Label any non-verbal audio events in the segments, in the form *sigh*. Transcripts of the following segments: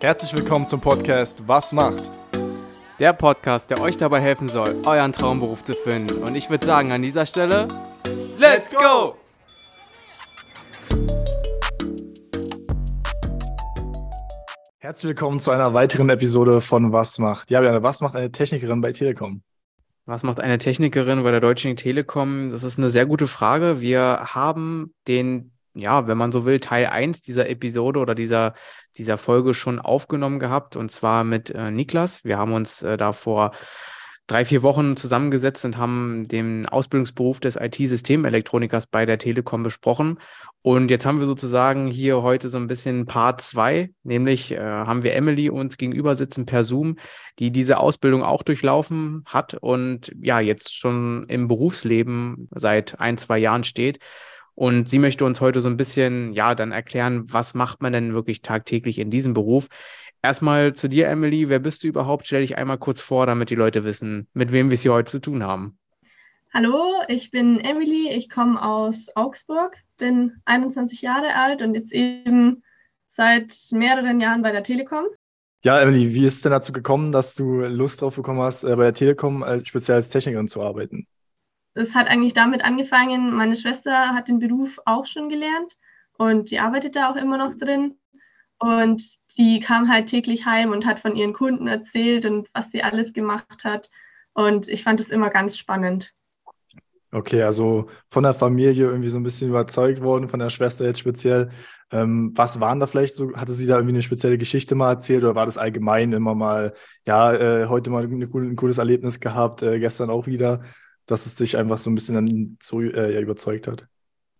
Herzlich willkommen zum Podcast Was macht? Der Podcast, der euch dabei helfen soll, euren Traumberuf zu finden. Und ich würde sagen, an dieser Stelle, Let's go! Herzlich willkommen zu einer weiteren Episode von Was macht? Ja, Björn, was macht eine Technikerin bei Telekom? Was macht eine Technikerin bei der Deutschen Telekom? Das ist eine sehr gute Frage. Wir haben den, ja, wenn man so will, Teil 1 dieser Episode oder dieser, dieser Folge schon aufgenommen gehabt und zwar mit äh, Niklas. Wir haben uns äh, da vor drei, vier Wochen zusammengesetzt und haben den Ausbildungsberuf des IT-Systemelektronikers bei der Telekom besprochen. Und jetzt haben wir sozusagen hier heute so ein bisschen Part 2, nämlich äh, haben wir Emily uns gegenüber sitzen per Zoom, die diese Ausbildung auch durchlaufen hat und ja, jetzt schon im Berufsleben seit ein, zwei Jahren steht. Und sie möchte uns heute so ein bisschen, ja, dann erklären, was macht man denn wirklich tagtäglich in diesem Beruf? Erstmal zu dir, Emily. Wer bist du überhaupt? Stell dich einmal kurz vor, damit die Leute wissen, mit wem wir es hier heute zu tun haben. Hallo, ich bin Emily. Ich komme aus Augsburg, bin 21 Jahre alt und jetzt eben seit mehreren Jahren bei der Telekom. Ja, Emily, wie ist es denn dazu gekommen, dass du Lust drauf bekommen hast, äh, bei der Telekom als, speziell als Technikerin zu arbeiten? Es hat eigentlich damit angefangen, meine Schwester hat den Beruf auch schon gelernt und die arbeitet da auch immer noch drin. Und die kam halt täglich heim und hat von ihren Kunden erzählt und was sie alles gemacht hat. Und ich fand es immer ganz spannend. Okay, also von der Familie irgendwie so ein bisschen überzeugt worden, von der Schwester jetzt speziell. Ähm, was waren da vielleicht so, hatte sie da irgendwie eine spezielle Geschichte mal erzählt oder war das allgemein immer mal, ja, äh, heute mal ein cooles Erlebnis gehabt, äh, gestern auch wieder, dass es dich einfach so ein bisschen dann so äh, ja, überzeugt hat?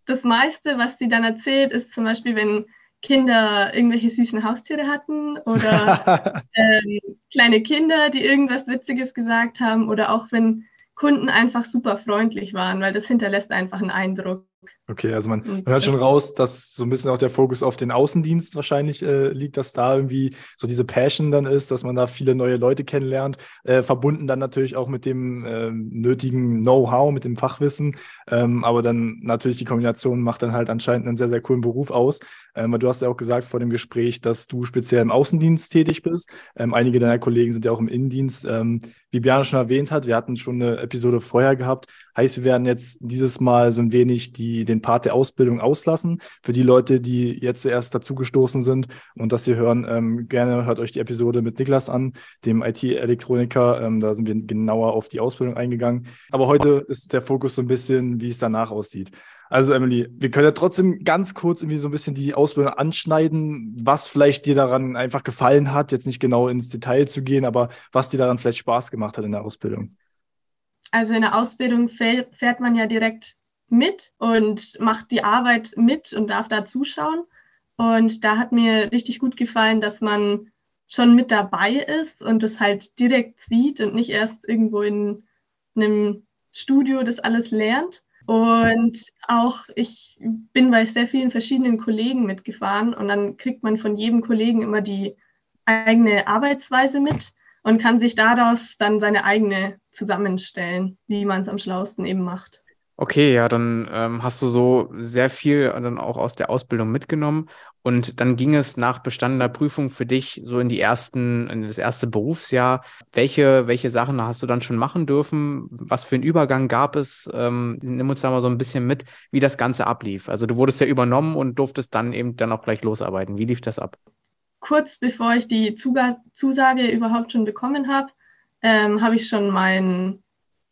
Das meiste, was sie dann erzählt, ist zum Beispiel, wenn Kinder irgendwelche süßen Haustiere hatten oder *laughs* ähm, kleine Kinder, die irgendwas Witziges gesagt haben oder auch wenn Kunden einfach super freundlich waren, weil das hinterlässt einfach einen Eindruck. Okay, also man, man hört schon raus, dass so ein bisschen auch der Fokus auf den Außendienst wahrscheinlich äh, liegt, dass da irgendwie so diese Passion dann ist, dass man da viele neue Leute kennenlernt, äh, verbunden dann natürlich auch mit dem äh, nötigen Know-how, mit dem Fachwissen, ähm, aber dann natürlich die Kombination macht dann halt anscheinend einen sehr, sehr coolen Beruf aus, ähm, weil du hast ja auch gesagt vor dem Gespräch, dass du speziell im Außendienst tätig bist. Ähm, einige deiner Kollegen sind ja auch im Innendienst. Ähm, wie Björn schon erwähnt hat, wir hatten schon eine Episode vorher gehabt, heißt, wir werden jetzt dieses Mal so ein wenig die, den Part der Ausbildung auslassen. Für die Leute, die jetzt erst dazugestoßen sind und das hier hören, ähm, gerne hört euch die Episode mit Niklas an, dem IT-Elektroniker. Ähm, da sind wir genauer auf die Ausbildung eingegangen. Aber heute ist der Fokus so ein bisschen, wie es danach aussieht. Also Emily, wir können ja trotzdem ganz kurz irgendwie so ein bisschen die Ausbildung anschneiden, was vielleicht dir daran einfach gefallen hat, jetzt nicht genau ins Detail zu gehen, aber was dir daran vielleicht Spaß gemacht hat in der Ausbildung. Also in der Ausbildung fährt man ja direkt mit und macht die Arbeit mit und darf da zuschauen. Und da hat mir richtig gut gefallen, dass man schon mit dabei ist und das halt direkt sieht und nicht erst irgendwo in einem Studio das alles lernt. Und auch ich bin bei sehr vielen verschiedenen Kollegen mitgefahren und dann kriegt man von jedem Kollegen immer die eigene Arbeitsweise mit und kann sich daraus dann seine eigene zusammenstellen, wie man es am schlausten eben macht. Okay, ja, dann ähm, hast du so sehr viel dann auch aus der Ausbildung mitgenommen und dann ging es nach bestandener Prüfung für dich so in die ersten, in das erste Berufsjahr. Welche, welche Sachen hast du dann schon machen dürfen? Was für einen Übergang gab es? Ähm, nimm uns da mal so ein bisschen mit, wie das Ganze ablief. Also du wurdest ja übernommen und durftest dann eben dann auch gleich losarbeiten. Wie lief das ab? Kurz bevor ich die Zusage überhaupt schon bekommen habe, ähm, habe ich schon meinen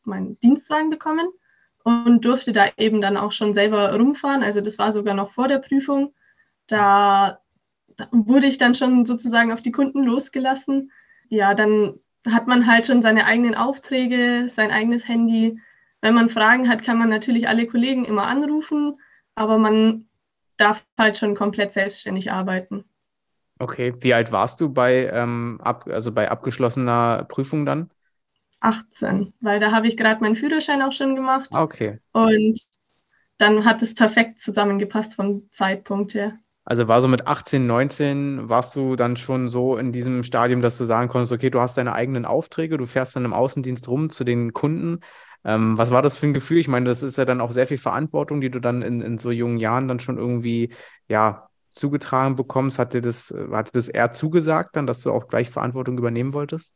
mein Dienstwagen bekommen und durfte da eben dann auch schon selber rumfahren. Also das war sogar noch vor der Prüfung. Da wurde ich dann schon sozusagen auf die Kunden losgelassen. Ja, dann hat man halt schon seine eigenen Aufträge, sein eigenes Handy. Wenn man Fragen hat, kann man natürlich alle Kollegen immer anrufen, aber man darf halt schon komplett selbstständig arbeiten. Okay, wie alt warst du bei, ähm, ab, also bei abgeschlossener Prüfung dann? 18, weil da habe ich gerade meinen Führerschein auch schon gemacht. Okay. Und dann hat es perfekt zusammengepasst vom Zeitpunkt her. Also war so mit 18, 19, warst du dann schon so in diesem Stadium, dass du sagen konntest, okay, du hast deine eigenen Aufträge, du fährst dann im Außendienst rum zu den Kunden. Ähm, was war das für ein Gefühl? Ich meine, das ist ja dann auch sehr viel Verantwortung, die du dann in, in so jungen Jahren dann schon irgendwie, ja, zugetragen bekommst, hat dir das, hat dir das eher zugesagt dann, dass du auch gleich Verantwortung übernehmen wolltest?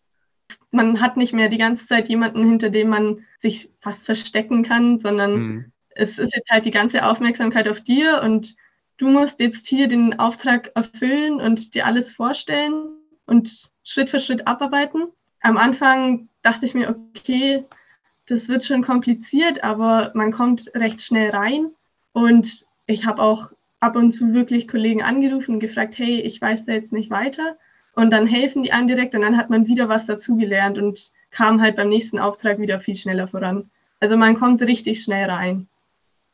Man hat nicht mehr die ganze Zeit jemanden, hinter dem man sich fast verstecken kann, sondern mhm. es ist jetzt halt die ganze Aufmerksamkeit auf dir und du musst jetzt hier den Auftrag erfüllen und dir alles vorstellen und Schritt für Schritt abarbeiten. Am Anfang dachte ich mir, okay, das wird schon kompliziert, aber man kommt recht schnell rein. Und ich habe auch ab und zu wirklich Kollegen angerufen und gefragt, hey, ich weiß da jetzt nicht weiter. Und dann helfen die einem direkt und dann hat man wieder was dazugelernt und kam halt beim nächsten Auftrag wieder viel schneller voran. Also man kommt richtig schnell rein.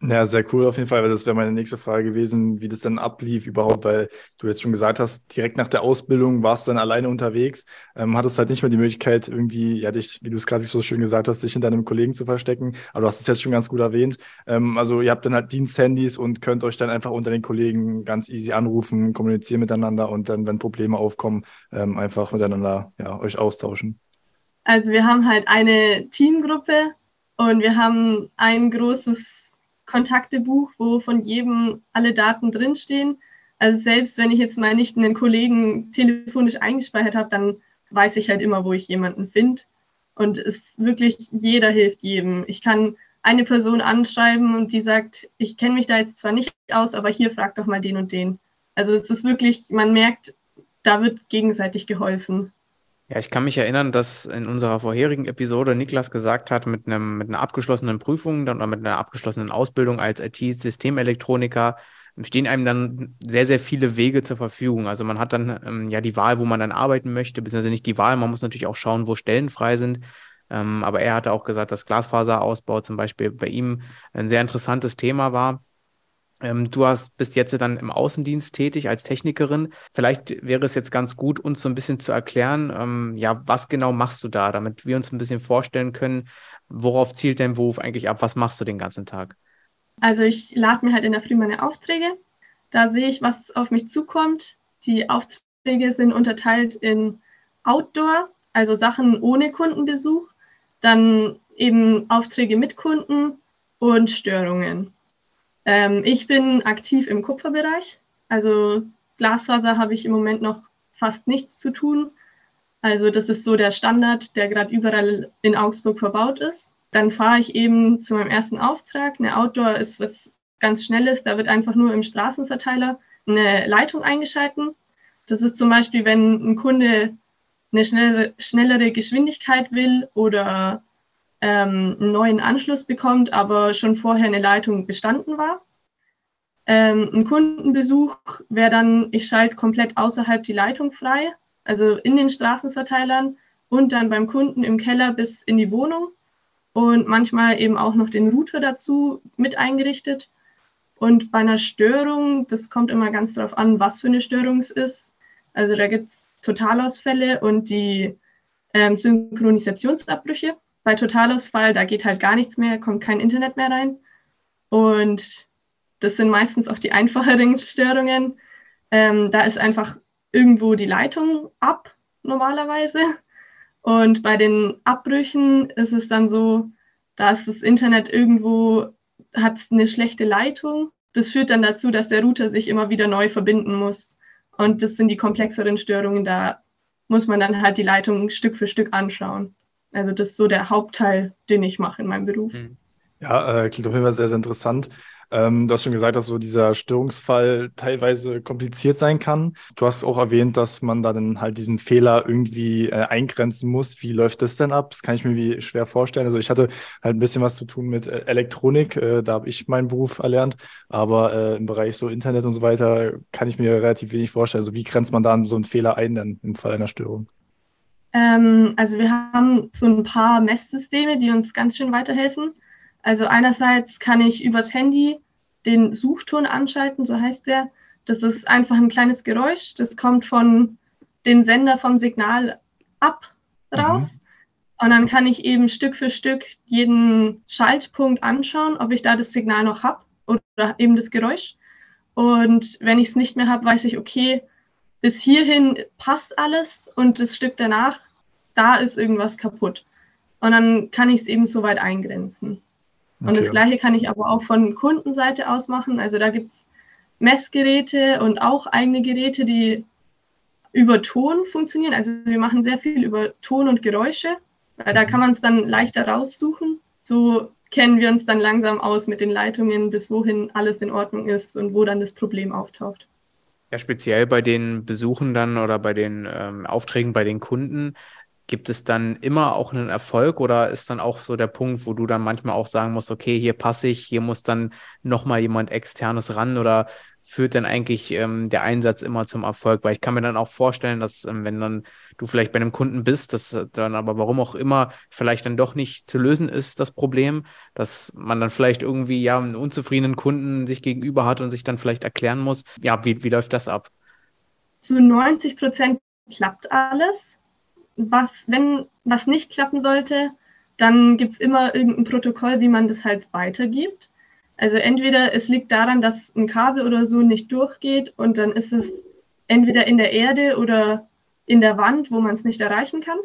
Ja, sehr cool auf jeden Fall, weil das wäre meine nächste Frage gewesen, wie das dann ablief überhaupt, weil du jetzt schon gesagt hast, direkt nach der Ausbildung warst du dann alleine unterwegs, ähm, hattest halt nicht mehr die Möglichkeit, irgendwie, ja, dich, wie du es gerade so schön gesagt hast, dich hinter einem Kollegen zu verstecken, aber du hast es jetzt schon ganz gut erwähnt. Ähm, also ihr habt dann halt Diensthandys und könnt euch dann einfach unter den Kollegen ganz easy anrufen, kommunizieren miteinander und dann, wenn Probleme aufkommen, ähm, einfach miteinander ja, euch austauschen. Also wir haben halt eine Teamgruppe und wir haben ein großes Kontaktebuch, wo von jedem alle Daten drinstehen. Also selbst wenn ich jetzt mal nicht einen Kollegen telefonisch eingespeichert habe, dann weiß ich halt immer, wo ich jemanden finde. Und es ist wirklich, jeder hilft jedem. Ich kann eine Person anschreiben und die sagt, ich kenne mich da jetzt zwar nicht aus, aber hier frag doch mal den und den. Also es ist wirklich, man merkt, da wird gegenseitig geholfen. Ja, ich kann mich erinnern, dass in unserer vorherigen Episode Niklas gesagt hat, mit, einem, mit einer abgeschlossenen Prüfung oder mit einer abgeschlossenen Ausbildung als IT-Systemelektroniker stehen einem dann sehr, sehr viele Wege zur Verfügung. Also man hat dann ähm, ja die Wahl, wo man dann arbeiten möchte, beziehungsweise nicht die Wahl, man muss natürlich auch schauen, wo Stellen frei sind. Ähm, aber er hatte auch gesagt, dass Glasfaserausbau zum Beispiel bei ihm ein sehr interessantes Thema war. Ähm, du hast, bist jetzt dann im Außendienst tätig als Technikerin. Vielleicht wäre es jetzt ganz gut, uns so ein bisschen zu erklären, ähm, ja, was genau machst du da, damit wir uns ein bisschen vorstellen können, worauf zielt dein Beruf eigentlich ab? Was machst du den ganzen Tag? Also ich lade mir halt in der Früh meine Aufträge. Da sehe ich, was auf mich zukommt. Die Aufträge sind unterteilt in Outdoor, also Sachen ohne Kundenbesuch, dann eben Aufträge mit Kunden und Störungen. Ähm, ich bin aktiv im Kupferbereich. Also Glasfaser habe ich im Moment noch fast nichts zu tun. Also das ist so der Standard, der gerade überall in Augsburg verbaut ist. Dann fahre ich eben zu meinem ersten Auftrag. Eine Outdoor ist was ganz Schnelles. Da wird einfach nur im Straßenverteiler eine Leitung eingeschalten. Das ist zum Beispiel, wenn ein Kunde eine schnellere, schnellere Geschwindigkeit will oder ähm, einen neuen Anschluss bekommt, aber schon vorher eine Leitung bestanden war. Ähm, ein Kundenbesuch wäre dann, ich schalte komplett außerhalb die Leitung frei, also in den Straßenverteilern und dann beim Kunden im Keller bis in die Wohnung und manchmal eben auch noch den Router dazu mit eingerichtet. Und bei einer Störung, das kommt immer ganz darauf an, was für eine Störung es ist. Also da gibt es Totalausfälle und die ähm, Synchronisationsabbrüche bei Totalausfall, da geht halt gar nichts mehr, kommt kein Internet mehr rein. Und das sind meistens auch die einfacheren *laughs* Störungen. Ähm, da ist einfach irgendwo die Leitung ab, normalerweise. Und bei den Abbrüchen ist es dann so, dass das Internet irgendwo hat eine schlechte Leitung. Das führt dann dazu, dass der Router sich immer wieder neu verbinden muss. Und das sind die komplexeren Störungen. Da muss man dann halt die Leitung Stück für Stück anschauen. Also das ist so der Hauptteil, den ich mache in meinem Beruf. Hm. Ja, äh, klingt auf jeden Fall sehr, sehr interessant. Ähm, du hast schon gesagt, dass so dieser Störungsfall teilweise kompliziert sein kann. Du hast auch erwähnt, dass man dann halt diesen Fehler irgendwie äh, eingrenzen muss. Wie läuft das denn ab? Das kann ich mir wie schwer vorstellen. Also ich hatte halt ein bisschen was zu tun mit äh, Elektronik. Äh, da habe ich meinen Beruf erlernt. Aber äh, im Bereich so Internet und so weiter kann ich mir relativ wenig vorstellen. Also wie grenzt man dann so einen Fehler ein denn im Fall einer Störung? Ähm, also wir haben so ein paar Messsysteme, die uns ganz schön weiterhelfen. Also einerseits kann ich übers Handy den Suchton anschalten, so heißt der. Das ist einfach ein kleines Geräusch, das kommt von den Sender vom Signal ab raus. Mhm. Und dann kann ich eben Stück für Stück jeden Schaltpunkt anschauen, ob ich da das Signal noch habe oder eben das Geräusch. Und wenn ich es nicht mehr habe, weiß ich, okay, bis hierhin passt alles und das Stück danach, da ist irgendwas kaputt. Und dann kann ich es eben so weit eingrenzen. Okay. Und das gleiche kann ich aber auch von Kundenseite aus machen. Also da gibt es Messgeräte und auch eigene Geräte, die über Ton funktionieren. Also wir machen sehr viel über Ton und Geräusche, weil da mhm. kann man es dann leichter raussuchen. So kennen wir uns dann langsam aus mit den Leitungen, bis wohin alles in Ordnung ist und wo dann das Problem auftaucht. Ja, speziell bei den Besuchen dann oder bei den ähm, Aufträgen bei den Kunden, gibt es dann immer auch einen Erfolg oder ist dann auch so der Punkt, wo du dann manchmal auch sagen musst, okay, hier passe ich, hier muss dann nochmal jemand externes ran oder führt dann eigentlich ähm, der Einsatz immer zum Erfolg? Weil ich kann mir dann auch vorstellen, dass ähm, wenn dann du vielleicht bei einem Kunden bist, dass dann aber warum auch immer vielleicht dann doch nicht zu lösen ist, das Problem, dass man dann vielleicht irgendwie ja einen unzufriedenen Kunden sich gegenüber hat und sich dann vielleicht erklären muss, ja, wie, wie läuft das ab? Zu 90 Prozent klappt alles. Was, wenn was nicht klappen sollte, dann gibt es immer irgendein Protokoll, wie man das halt weitergibt. Also entweder es liegt daran, dass ein Kabel oder so nicht durchgeht und dann ist es entweder in der Erde oder in der Wand, wo man es nicht erreichen kann.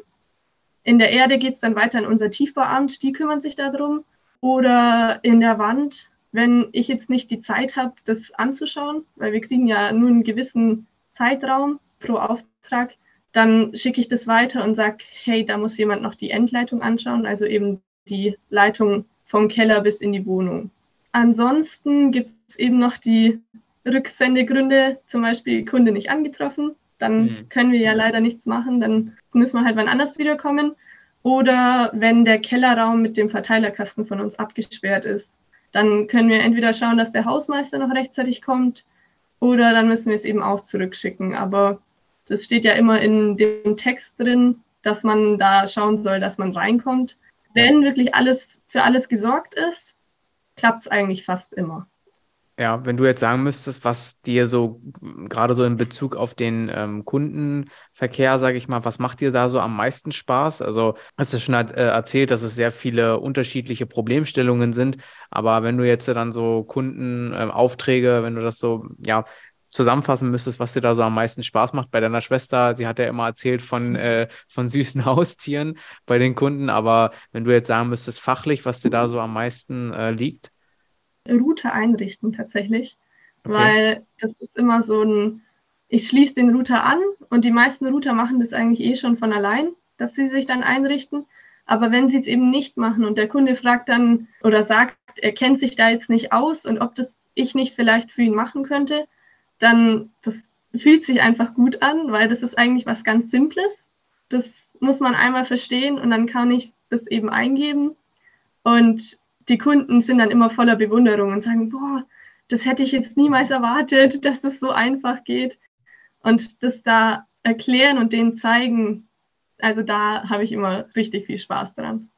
In der Erde geht es dann weiter an unser Tiefbauamt, die kümmern sich darum. Oder in der Wand, wenn ich jetzt nicht die Zeit habe, das anzuschauen, weil wir kriegen ja nur einen gewissen Zeitraum pro Auftrag, dann schicke ich das weiter und sage, hey, da muss jemand noch die Endleitung anschauen, also eben die Leitung vom Keller bis in die Wohnung. Ansonsten gibt es eben noch die Rücksendegründe, zum Beispiel Kunde nicht angetroffen. Dann mhm. können wir ja leider nichts machen, dann müssen wir halt wann anders wiederkommen. Oder wenn der Kellerraum mit dem Verteilerkasten von uns abgesperrt ist, dann können wir entweder schauen, dass der Hausmeister noch rechtzeitig kommt oder dann müssen wir es eben auch zurückschicken. Aber das steht ja immer in dem Text drin, dass man da schauen soll, dass man reinkommt. Wenn wirklich alles für alles gesorgt ist, klappt es eigentlich fast immer. Ja, wenn du jetzt sagen müsstest, was dir so gerade so in Bezug auf den ähm, Kundenverkehr, sage ich mal, was macht dir da so am meisten Spaß? Also hast du schon äh, erzählt, dass es sehr viele unterschiedliche Problemstellungen sind, aber wenn du jetzt dann so Kundenaufträge, äh, wenn du das so ja zusammenfassen müsstest, was dir da so am meisten Spaß macht. Bei deiner Schwester, sie hat ja immer erzählt von, äh, von süßen *laughs* Haustieren bei den Kunden, aber wenn du jetzt sagen müsstest, fachlich, was dir da so am meisten äh, liegt? Router einrichten tatsächlich, okay. weil das ist immer so ein, ich schließe den Router an und die meisten Router machen das eigentlich eh schon von allein, dass sie sich dann einrichten. Aber wenn sie es eben nicht machen und der Kunde fragt dann oder sagt, er kennt sich da jetzt nicht aus und ob das ich nicht vielleicht für ihn machen könnte, dann das fühlt sich einfach gut an, weil das ist eigentlich was ganz Simples. Das muss man einmal verstehen und dann kann ich das eben eingeben. Und die Kunden sind dann immer voller Bewunderung und sagen, boah, das hätte ich jetzt niemals erwartet, *laughs* dass das so einfach geht. Und das da erklären und denen zeigen, also da habe ich immer richtig viel Spaß dran.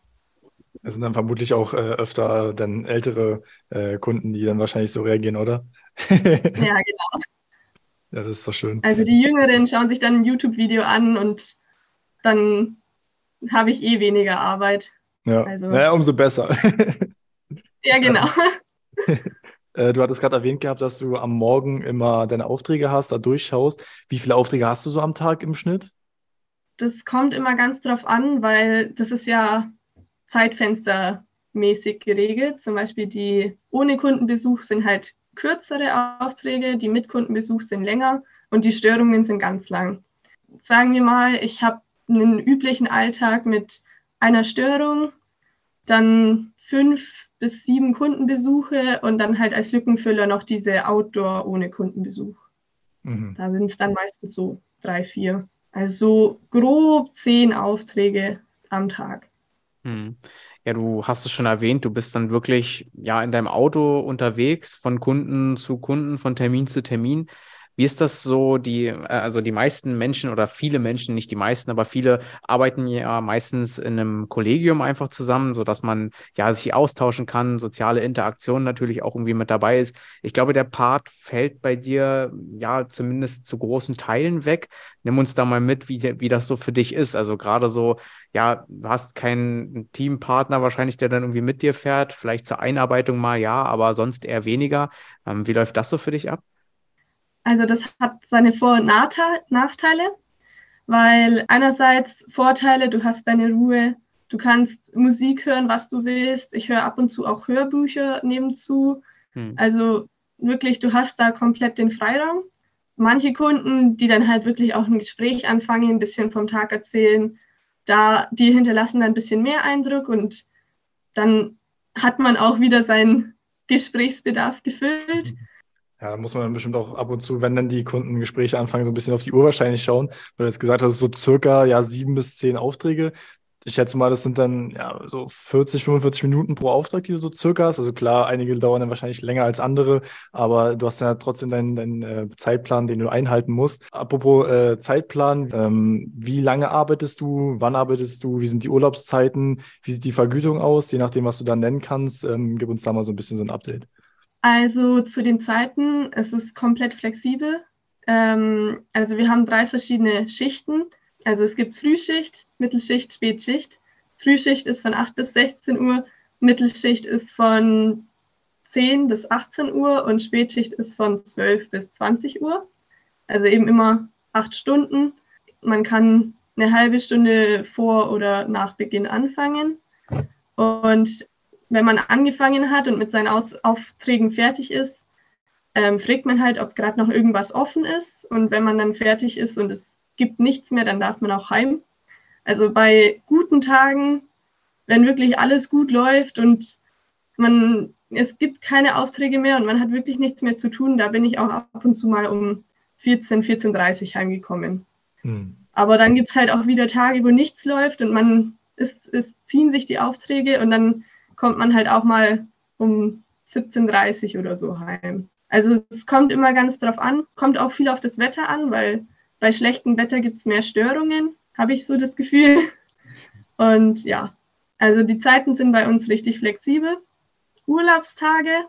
Es sind dann vermutlich auch äh, öfter dann ältere äh, Kunden, die dann wahrscheinlich so reagieren, oder? *laughs* ja, genau. Ja, das ist doch schön. Also die Jüngeren schauen sich dann ein YouTube-Video an und dann habe ich eh weniger Arbeit. Ja, also, naja, umso besser. *laughs* ja, genau. *laughs* Äh, du hattest gerade erwähnt gehabt, dass du am Morgen immer deine Aufträge hast, da durchschaust. Wie viele Aufträge hast du so am Tag im Schnitt? Das kommt immer ganz drauf an, weil das ist ja zeitfenstermäßig geregelt. Zum Beispiel die ohne Kundenbesuch sind halt kürzere Aufträge, die mit Kundenbesuch sind länger und die Störungen sind ganz lang. Sagen wir mal, ich habe einen üblichen Alltag mit einer Störung, dann fünf bis sieben Kundenbesuche und dann halt als Lückenfüller noch diese Outdoor ohne Kundenbesuch. Mhm. Da sind es dann meistens so drei, vier. Also grob zehn Aufträge am Tag. Mhm. Ja, du hast es schon erwähnt, du bist dann wirklich ja in deinem Auto unterwegs, von Kunden zu Kunden, von Termin zu Termin. Wie ist das so? Die, äh, also die meisten Menschen oder viele Menschen, nicht die meisten, aber viele arbeiten ja meistens in einem Kollegium einfach zusammen, sodass man ja sich austauschen kann, soziale Interaktion natürlich auch irgendwie mit dabei ist. Ich glaube, der Part fällt bei dir ja zumindest zu großen Teilen weg. Nimm uns da mal mit, wie, wie das so für dich ist. Also gerade so, ja, du hast keinen Teampartner wahrscheinlich, der dann irgendwie mit dir fährt, vielleicht zur Einarbeitung mal ja, aber sonst eher weniger. Ähm, wie läuft das so für dich ab? Also das hat seine Vor- und Nachteile, weil einerseits Vorteile, du hast deine Ruhe, du kannst Musik hören, was du willst. Ich höre ab und zu auch Hörbücher nebenzu. Hm. Also wirklich, du hast da komplett den Freiraum. Manche Kunden, die dann halt wirklich auch ein Gespräch anfangen, ein bisschen vom Tag erzählen, da, die hinterlassen dann ein bisschen mehr Eindruck und dann hat man auch wieder seinen Gesprächsbedarf gefüllt. Ja, da muss man dann bestimmt auch ab und zu, wenn dann die Kunden Gespräche anfangen, so ein bisschen auf die Uhr wahrscheinlich schauen. Weil du jetzt gesagt hast, so circa ja sieben bis zehn Aufträge. Ich schätze mal, das sind dann ja so 40, 45 Minuten pro Auftrag, die du so circa hast. Also klar, einige dauern dann wahrscheinlich länger als andere, aber du hast ja trotzdem deinen, deinen äh, Zeitplan, den du einhalten musst. Apropos äh, Zeitplan, ähm, wie lange arbeitest du? Wann arbeitest du? Wie sind die Urlaubszeiten? Wie sieht die Vergütung aus? Je nachdem, was du dann nennen kannst, ähm, gib uns da mal so ein bisschen so ein Update. Also zu den Zeiten, es ist komplett flexibel. Ähm, also wir haben drei verschiedene Schichten. Also es gibt Frühschicht, Mittelschicht, Spätschicht. Frühschicht ist von 8 bis 16 Uhr, Mittelschicht ist von 10 bis 18 Uhr und Spätschicht ist von 12 bis 20 Uhr. Also eben immer acht Stunden. Man kann eine halbe Stunde vor oder nach Beginn anfangen. Und wenn man angefangen hat und mit seinen Aus Aufträgen fertig ist, ähm, fragt man halt, ob gerade noch irgendwas offen ist. Und wenn man dann fertig ist und es gibt nichts mehr, dann darf man auch heim. Also bei guten Tagen, wenn wirklich alles gut läuft und man, es gibt keine Aufträge mehr und man hat wirklich nichts mehr zu tun, da bin ich auch ab und zu mal um 14, 14.30 Uhr heimgekommen. Hm. Aber dann gibt es halt auch wieder Tage, wo nichts läuft und man, es, es ziehen sich die Aufträge und dann kommt man halt auch mal um 17.30 Uhr oder so heim. Also es kommt immer ganz drauf an, kommt auch viel auf das Wetter an, weil bei schlechtem Wetter gibt es mehr Störungen, habe ich so das Gefühl. *laughs* Und ja, also die Zeiten sind bei uns richtig flexibel. Urlaubstage,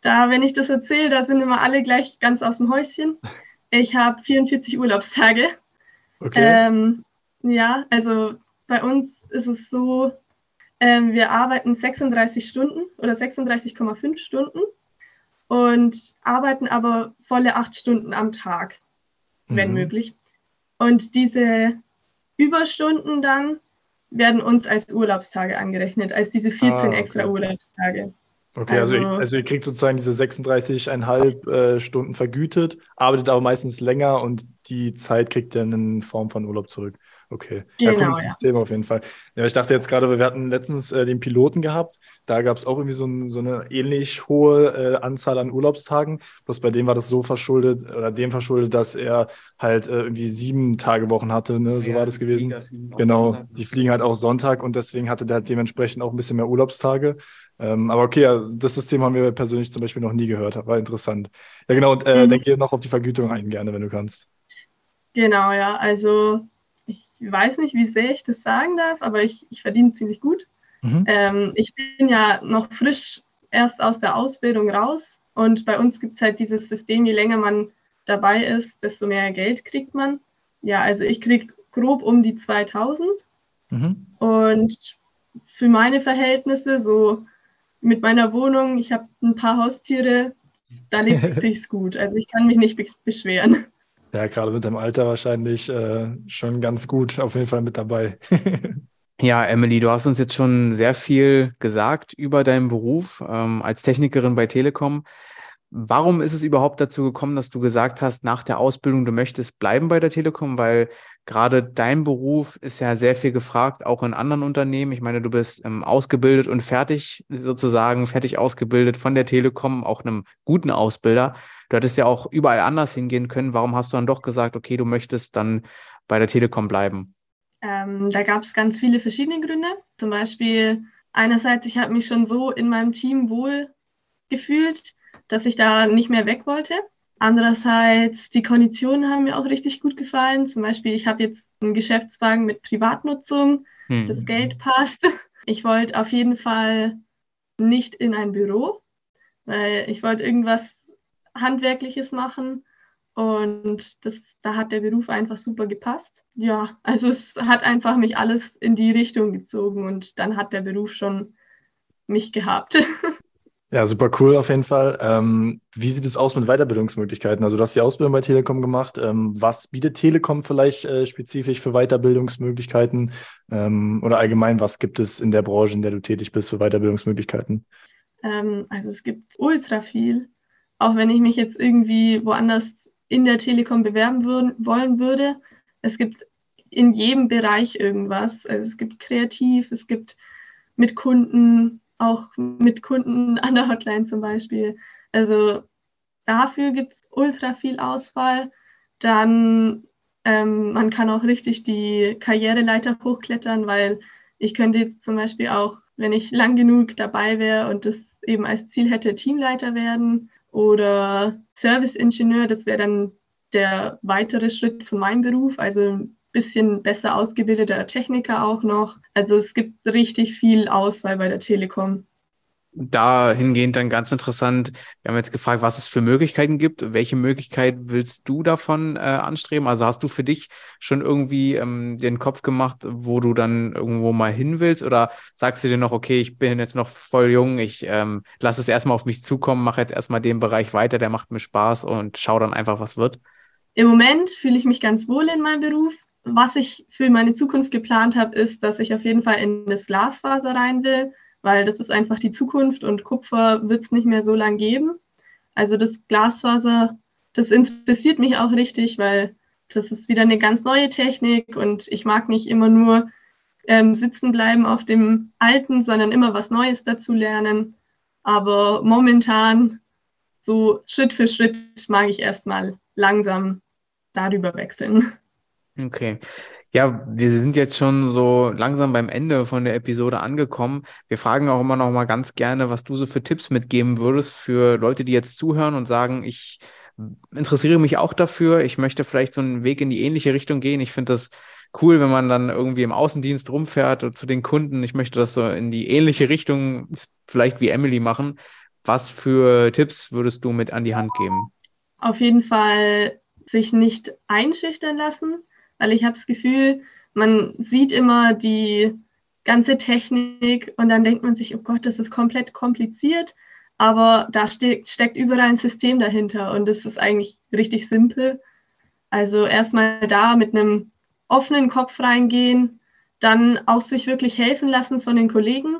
da, wenn ich das erzähle, da sind immer alle gleich ganz aus dem Häuschen. Ich habe 44 Urlaubstage. Okay. Ähm, ja, also bei uns ist es so, ähm, wir arbeiten 36 Stunden oder 36,5 Stunden und arbeiten aber volle acht Stunden am Tag, mhm. wenn möglich. Und diese Überstunden dann werden uns als Urlaubstage angerechnet, als diese 14 ah, okay. extra Urlaubstage. Okay, also, also, also, ihr kriegt sozusagen diese 36,5 äh, Stunden vergütet, arbeitet aber meistens länger und die Zeit kriegt ihr in Form von Urlaub zurück. Okay, genau, ja, cooles ja. System auf jeden Fall. Ja, ich dachte jetzt gerade, wir hatten letztens äh, den Piloten gehabt. Da gab es auch irgendwie so, ein, so, eine ähnlich hohe äh, Anzahl an Urlaubstagen. Bloß bei dem war das so verschuldet oder dem verschuldet, dass er halt äh, irgendwie sieben Tage Wochen hatte. Ne? So ja, war das gewesen. Genau, die fliegen halt auch Sonntag und deswegen hatte der halt dementsprechend auch ein bisschen mehr Urlaubstage. Ähm, aber okay, ja, das System haben wir persönlich zum Beispiel noch nie gehört. War interessant. Ja, genau. Und äh, mhm. geh noch auf die Vergütung ein, gerne, wenn du kannst. Genau, ja. Also weiß nicht, wie sehr ich das sagen darf, aber ich, ich verdiene ziemlich gut. Mhm. Ähm, ich bin ja noch frisch erst aus der Ausbildung raus und bei uns gibt es halt dieses System, je länger man dabei ist, desto mehr Geld kriegt man. Ja, also ich kriege grob um die 2000 mhm. und für meine Verhältnisse, so mit meiner Wohnung, ich habe ein paar Haustiere, da *laughs* lebt es sich gut. Also ich kann mich nicht beschweren. Ja, gerade mit dem Alter wahrscheinlich äh, schon ganz gut auf jeden Fall mit dabei. *laughs* ja, Emily, du hast uns jetzt schon sehr viel gesagt über deinen Beruf ähm, als Technikerin bei Telekom. Warum ist es überhaupt dazu gekommen, dass du gesagt hast, nach der Ausbildung, du möchtest bleiben bei der Telekom? Weil gerade dein Beruf ist ja sehr viel gefragt, auch in anderen Unternehmen. Ich meine, du bist ähm, ausgebildet und fertig, sozusagen fertig ausgebildet von der Telekom, auch einem guten Ausbilder. Du hättest ja auch überall anders hingehen können. Warum hast du dann doch gesagt, okay, du möchtest dann bei der Telekom bleiben? Ähm, da gab es ganz viele verschiedene Gründe. Zum Beispiel einerseits, ich habe mich schon so in meinem Team wohl gefühlt, dass ich da nicht mehr weg wollte. Andererseits, die Konditionen haben mir auch richtig gut gefallen. Zum Beispiel, ich habe jetzt einen Geschäftswagen mit Privatnutzung. Hm. Das Geld passt. Ich wollte auf jeden Fall nicht in ein Büro, weil ich wollte irgendwas Handwerkliches machen. Und das, da hat der Beruf einfach super gepasst. Ja, also es hat einfach mich alles in die Richtung gezogen und dann hat der Beruf schon mich gehabt. *laughs* Ja, super cool auf jeden Fall. Ähm, wie sieht es aus mit Weiterbildungsmöglichkeiten? Also du hast die Ausbildung bei Telekom gemacht. Ähm, was bietet Telekom vielleicht äh, spezifisch für Weiterbildungsmöglichkeiten? Ähm, oder allgemein, was gibt es in der Branche, in der du tätig bist, für Weiterbildungsmöglichkeiten? Ähm, also es gibt ultra viel. auch wenn ich mich jetzt irgendwie woanders in der Telekom bewerben würden, wollen würde. Es gibt in jedem Bereich irgendwas. Also es gibt kreativ, es gibt mit Kunden, auch mit Kunden an der Hotline zum Beispiel. Also dafür gibt es ultra viel Auswahl. Dann ähm, man kann auch richtig die Karriereleiter hochklettern, weil ich könnte jetzt zum Beispiel auch, wenn ich lang genug dabei wäre und das eben als Ziel hätte, Teamleiter werden oder Serviceingenieur, das wäre dann der weitere Schritt von meinem Beruf, also bisschen besser ausgebildeter Techniker auch noch. Also es gibt richtig viel Auswahl bei der Telekom dahingehend dann ganz interessant. Wir haben jetzt gefragt, was es für Möglichkeiten gibt. Welche Möglichkeit willst du davon äh, anstreben? Also hast du für dich schon irgendwie ähm, den Kopf gemacht, wo du dann irgendwo mal hin willst? Oder sagst du dir noch, okay, ich bin jetzt noch voll jung, ich ähm, lasse es erstmal auf mich zukommen, mache jetzt erstmal den Bereich weiter, der macht mir Spaß und schau dann einfach, was wird? Im Moment fühle ich mich ganz wohl in meinem Beruf. Was ich für meine Zukunft geplant habe, ist, dass ich auf jeden Fall in das Glasfaser rein will weil das ist einfach die Zukunft und Kupfer wird es nicht mehr so lang geben. Also das Glasfaser, das interessiert mich auch richtig, weil das ist wieder eine ganz neue Technik und ich mag nicht immer nur ähm, sitzen bleiben auf dem Alten, sondern immer was Neues dazu lernen. Aber momentan, so Schritt für Schritt, mag ich erstmal langsam darüber wechseln. Okay. Ja, wir sind jetzt schon so langsam beim Ende von der Episode angekommen. Wir fragen auch immer noch mal ganz gerne, was du so für Tipps mitgeben würdest für Leute, die jetzt zuhören und sagen, ich interessiere mich auch dafür, ich möchte vielleicht so einen Weg in die ähnliche Richtung gehen. Ich finde das cool, wenn man dann irgendwie im Außendienst rumfährt und zu den Kunden. Ich möchte das so in die ähnliche Richtung vielleicht wie Emily machen. Was für Tipps würdest du mit an die Hand geben? Auf jeden Fall sich nicht einschüchtern lassen weil ich habe das Gefühl, man sieht immer die ganze Technik und dann denkt man sich, oh Gott, das ist komplett kompliziert, aber da ste steckt überall ein System dahinter und das ist eigentlich richtig simpel. Also erstmal da mit einem offenen Kopf reingehen, dann auch sich wirklich helfen lassen von den Kollegen,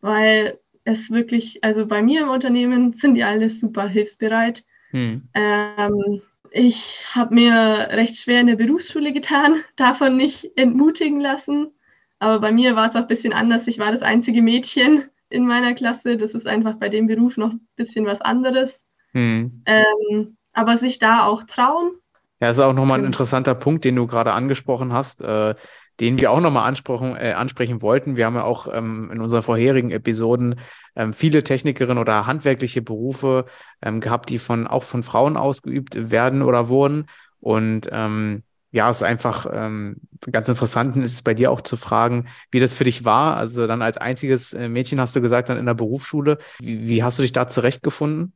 weil es wirklich, also bei mir im Unternehmen sind die alle super hilfsbereit. Hm. Ähm, ich habe mir recht schwer in der Berufsschule getan, *laughs* davon nicht entmutigen lassen. Aber bei mir war es auch ein bisschen anders. Ich war das einzige Mädchen in meiner Klasse. Das ist einfach bei dem Beruf noch ein bisschen was anderes. Hm. Ähm, aber sich da auch trauen. Ja, das ist auch nochmal ein interessanter Punkt, den du gerade angesprochen hast. Äh, den wir auch nochmal äh, ansprechen wollten. Wir haben ja auch ähm, in unseren vorherigen Episoden ähm, viele Technikerinnen oder handwerkliche Berufe ähm, gehabt, die von auch von Frauen ausgeübt werden oder wurden. Und ähm, ja, es ist einfach ähm, ganz interessant ist es bei dir auch zu fragen, wie das für dich war. Also dann als einziges äh, Mädchen hast du gesagt, dann in der Berufsschule. Wie, wie hast du dich da zurechtgefunden?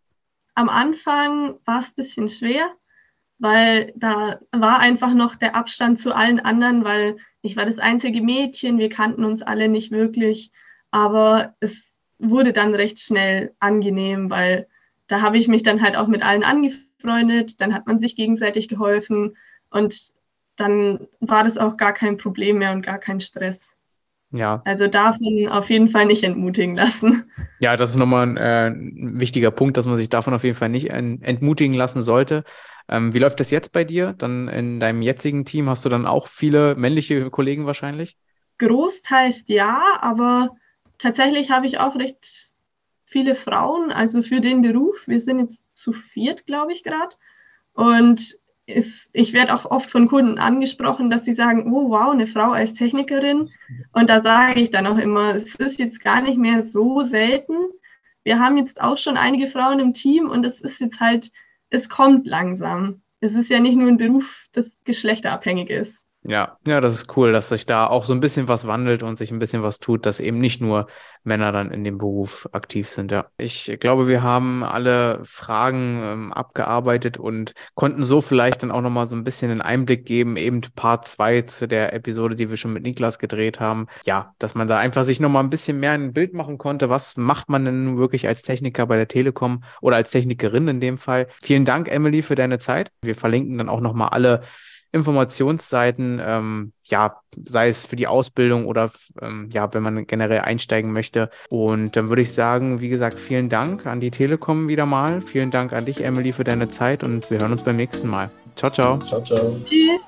Am Anfang war es ein bisschen schwer, weil da war einfach noch der Abstand zu allen anderen, weil ich war das einzige Mädchen, wir kannten uns alle nicht wirklich, aber es wurde dann recht schnell angenehm, weil da habe ich mich dann halt auch mit allen angefreundet, dann hat man sich gegenseitig geholfen und dann war das auch gar kein Problem mehr und gar kein Stress. Ja. Also davon auf jeden Fall nicht entmutigen lassen. Ja, das ist nochmal ein, äh, ein wichtiger Punkt, dass man sich davon auf jeden Fall nicht entmutigen lassen sollte. Ähm, wie läuft das jetzt bei dir? Dann in deinem jetzigen Team hast du dann auch viele männliche Kollegen wahrscheinlich? Großteils ja, aber tatsächlich habe ich auch recht viele Frauen, also für den Beruf. Wir sind jetzt zu viert, glaube ich, gerade. Und ist, ich werde auch oft von Kunden angesprochen, dass sie sagen, oh wow, eine Frau als Technikerin. Und da sage ich dann auch immer, es ist jetzt gar nicht mehr so selten. Wir haben jetzt auch schon einige Frauen im Team und es ist jetzt halt es kommt langsam. Es ist ja nicht nur ein Beruf, das geschlechterabhängig ist. Ja, ja, das ist cool, dass sich da auch so ein bisschen was wandelt und sich ein bisschen was tut, dass eben nicht nur Männer dann in dem Beruf aktiv sind. Ja, ich glaube, wir haben alle Fragen ähm, abgearbeitet und konnten so vielleicht dann auch nochmal so ein bisschen einen Einblick geben, eben Part 2 zu der Episode, die wir schon mit Niklas gedreht haben. Ja, dass man da einfach sich nochmal ein bisschen mehr ein Bild machen konnte. Was macht man denn wirklich als Techniker bei der Telekom oder als Technikerin in dem Fall? Vielen Dank, Emily, für deine Zeit. Wir verlinken dann auch nochmal alle Informationsseiten, ähm, ja, sei es für die Ausbildung oder ähm, ja, wenn man generell einsteigen möchte. Und dann würde ich sagen, wie gesagt, vielen Dank an die Telekom wieder mal. Vielen Dank an dich, Emily, für deine Zeit und wir hören uns beim nächsten Mal. Ciao, ciao. Ciao, ciao. Tschüss.